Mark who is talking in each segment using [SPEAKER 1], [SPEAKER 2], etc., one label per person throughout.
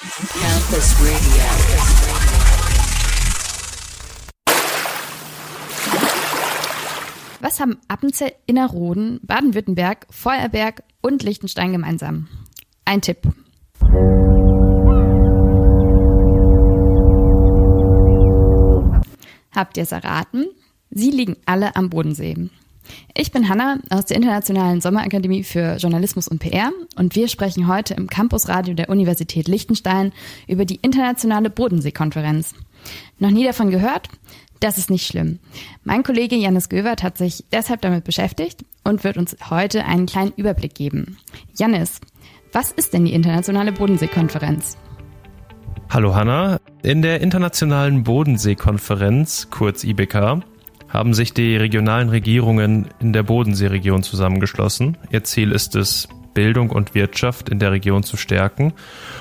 [SPEAKER 1] Campus Radio.
[SPEAKER 2] Was haben Appenzell, Innerrhoden, Baden-Württemberg, Feuerberg und Liechtenstein gemeinsam? Ein Tipp. Habt ihr es erraten? Sie liegen alle am Bodensee. Ich bin Hanna aus der Internationalen Sommerakademie für Journalismus und PR und wir sprechen heute im Campusradio der Universität Liechtenstein über die internationale Bodenseekonferenz. Noch nie davon gehört? Das ist nicht schlimm. Mein Kollege Janis Göwert hat sich deshalb damit beschäftigt und wird uns heute einen kleinen Überblick geben. Janis, was ist denn die Internationale Bodenseekonferenz?
[SPEAKER 3] Hallo Hanna. In der Internationalen Bodenseekonferenz, kurz IBK, haben sich die regionalen Regierungen in der Bodenseeregion zusammengeschlossen. Ihr Ziel ist es, Bildung und Wirtschaft in der Region zu stärken.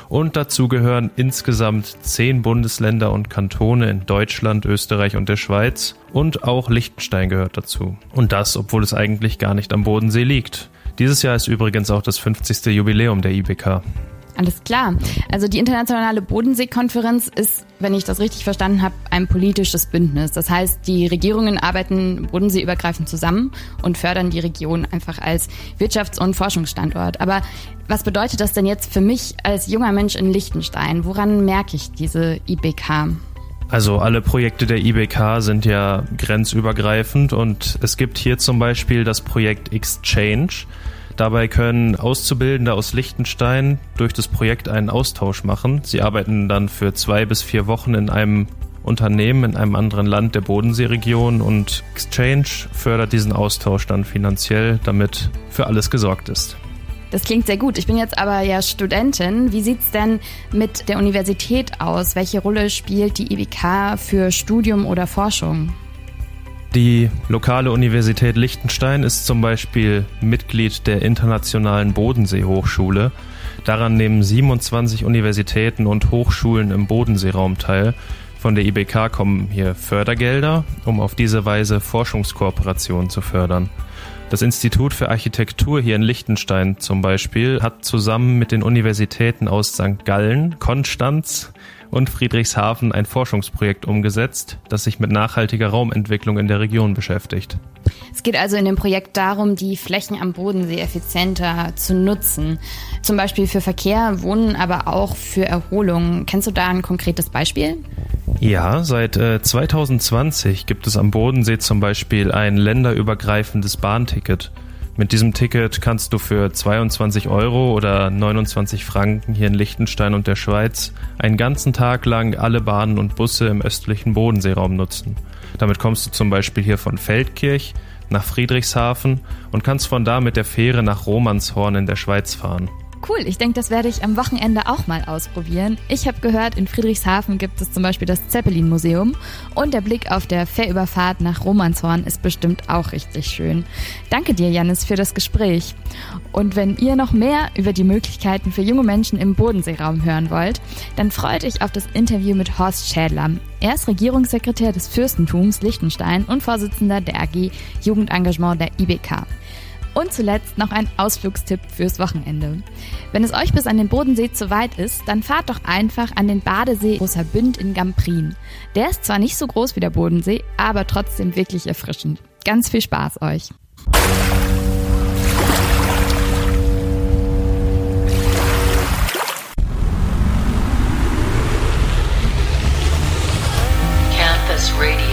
[SPEAKER 3] Und dazu gehören insgesamt zehn Bundesländer und Kantone in Deutschland, Österreich und der Schweiz. Und auch Liechtenstein gehört dazu. Und das, obwohl es eigentlich gar nicht am Bodensee liegt. Dieses Jahr ist übrigens auch das 50. Jubiläum der IBK.
[SPEAKER 2] Alles klar. Also die Internationale Bodenseekonferenz ist, wenn ich das richtig verstanden habe, ein politisches Bündnis. Das heißt, die Regierungen arbeiten bodenseeübergreifend zusammen und fördern die Region einfach als Wirtschafts- und Forschungsstandort. Aber was bedeutet das denn jetzt für mich als junger Mensch in Liechtenstein? Woran merke ich diese IBK?
[SPEAKER 3] Also alle Projekte der IBK sind ja grenzübergreifend und es gibt hier zum Beispiel das Projekt Exchange. Dabei können Auszubildende aus Liechtenstein durch das Projekt einen Austausch machen. Sie arbeiten dann für zwei bis vier Wochen in einem Unternehmen in einem anderen Land der Bodenseeregion und Exchange fördert diesen Austausch dann finanziell, damit für alles gesorgt ist.
[SPEAKER 2] Das klingt sehr gut. Ich bin jetzt aber ja Studentin. Wie sieht's denn mit der Universität aus? Welche Rolle spielt die IBK für Studium oder Forschung?
[SPEAKER 3] Die lokale Universität Liechtenstein ist zum Beispiel Mitglied der Internationalen Bodenseehochschule. Daran nehmen 27 Universitäten und Hochschulen im Bodenseeraum teil. Von der IBK kommen hier Fördergelder, um auf diese Weise Forschungskooperationen zu fördern. Das Institut für Architektur hier in Liechtenstein zum Beispiel hat zusammen mit den Universitäten aus St. Gallen, Konstanz, und Friedrichshafen ein Forschungsprojekt umgesetzt, das sich mit nachhaltiger Raumentwicklung in der Region beschäftigt.
[SPEAKER 2] Es geht also in dem Projekt darum, die Flächen am Bodensee effizienter zu nutzen. Zum Beispiel für Verkehr, Wohnen, aber auch für Erholung. Kennst du da ein konkretes Beispiel?
[SPEAKER 3] Ja, seit äh, 2020 gibt es am Bodensee zum Beispiel ein länderübergreifendes Bahnticket. Mit diesem Ticket kannst du für 22 Euro oder 29 Franken hier in Liechtenstein und der Schweiz einen ganzen Tag lang alle Bahnen und Busse im östlichen Bodenseeraum nutzen. Damit kommst du zum Beispiel hier von Feldkirch nach Friedrichshafen und kannst von da mit der Fähre nach Romanshorn in der Schweiz fahren.
[SPEAKER 2] Cool, ich denke, das werde ich am Wochenende auch mal ausprobieren. Ich habe gehört, in Friedrichshafen gibt es zum Beispiel das Zeppelin-Museum und der Blick auf der Fährüberfahrt nach Romanshorn ist bestimmt auch richtig schön. Danke dir, Janis, für das Gespräch. Und wenn ihr noch mehr über die Möglichkeiten für junge Menschen im Bodenseeraum hören wollt, dann freut euch auf das Interview mit Horst Schädler. Er ist Regierungssekretär des Fürstentums Liechtenstein und Vorsitzender der AG Jugendengagement der IBK. Und zuletzt noch ein Ausflugstipp fürs Wochenende. Wenn es euch bis an den Bodensee zu weit ist, dann fahrt doch einfach an den Badesee Großer Bünd in Gamprin. Der ist zwar nicht so groß wie der Bodensee, aber trotzdem wirklich erfrischend. Ganz viel Spaß euch!
[SPEAKER 1] Campus Radio.